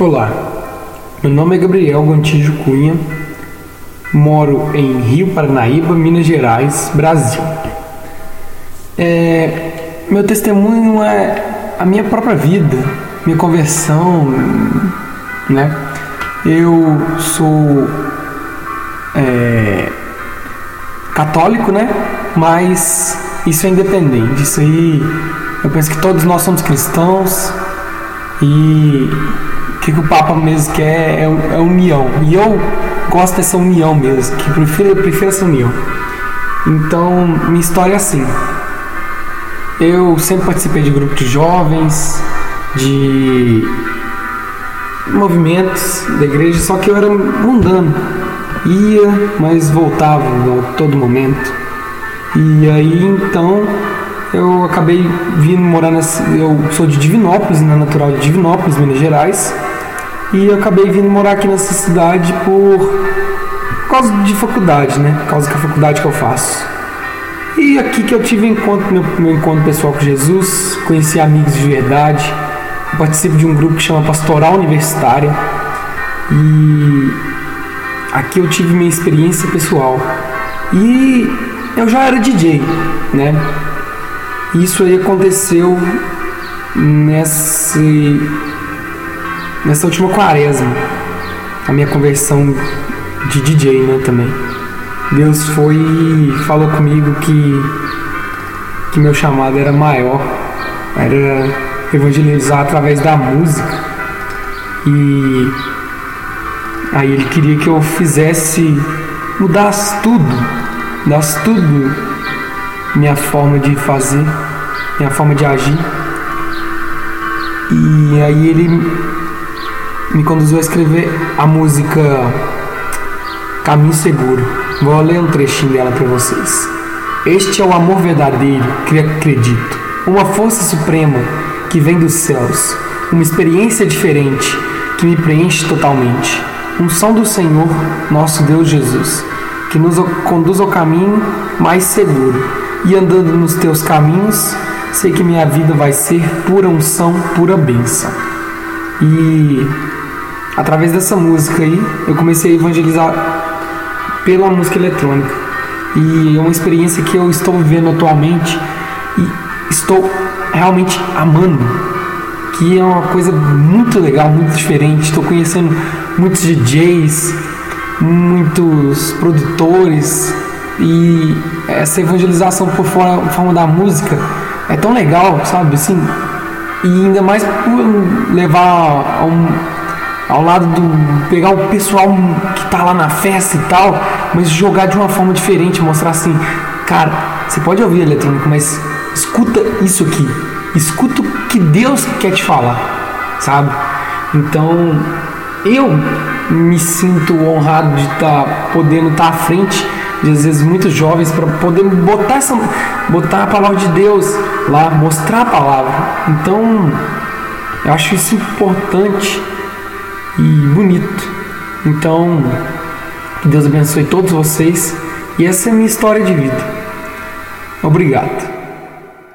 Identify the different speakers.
Speaker 1: Olá, meu nome é Gabriel Gontijo Cunha, moro em Rio Paranaíba, Minas Gerais, Brasil. É, meu testemunho é a minha própria vida, minha conversão, né? Eu sou é, católico, né? Mas isso é independente. Isso aí, eu penso que todos nós somos cristãos e que, que o Papa mesmo quer é, é união. E eu gosto dessa união mesmo, que prefiro, prefiro essa união. Então, minha história é assim. Eu sempre participei de grupos de jovens, de movimentos da igreja, só que eu era mundano. Ia, mas voltava a todo momento. E aí então eu acabei vindo morar nessa. Eu sou de Divinópolis, na né, natural de Divinópolis, Minas Gerais. E eu acabei vindo morar aqui nessa cidade por, por causa de faculdade, né? Por causa da faculdade que eu faço. E aqui que eu tive encontro, meu, meu encontro pessoal com Jesus, conheci amigos de verdade. Eu participo de um grupo que chama Pastoral Universitária. E aqui eu tive minha experiência pessoal. E eu já era DJ, né? Isso aí aconteceu nesse nessa última quaresma, a minha conversão de DJ, né, também. Deus foi e falou comigo que, que meu chamado era maior, era evangelizar através da música. E aí ele queria que eu fizesse, mudasse tudo, mudasse tudo, minha forma de fazer, minha forma de agir. E aí ele me conduziu a escrever a música Caminho Seguro. Vou ler um trechinho dela para vocês. Este é o amor verdadeiro que acredito, uma força suprema que vem dos céus, uma experiência diferente que me preenche totalmente. Um som do Senhor, nosso Deus Jesus, que nos conduz ao caminho mais seguro. E andando nos teus caminhos, sei que minha vida vai ser pura unção, pura bênção. E através dessa música aí, eu comecei a evangelizar pela música eletrônica. E é uma experiência que eu estou vivendo atualmente e estou realmente amando. Que é uma coisa muito legal, muito diferente. Estou conhecendo muitos DJs, muitos produtores e essa evangelização por forma da música é tão legal, sabe? Assim, e ainda mais por levar a um, ao lado do pegar o pessoal que tá lá na festa e tal, mas jogar de uma forma diferente, mostrar assim, cara, você pode ouvir eletrônico, mas escuta isso aqui, escuta o que Deus quer te falar, sabe? Então, eu me sinto honrado de estar tá podendo estar tá à frente de às vezes muitos jovens para poder botar essa botar a palavra de Deus lá, mostrar a palavra. Então, eu acho isso importante e bonito. Então, que Deus abençoe todos vocês e essa é a minha história de vida. Obrigado.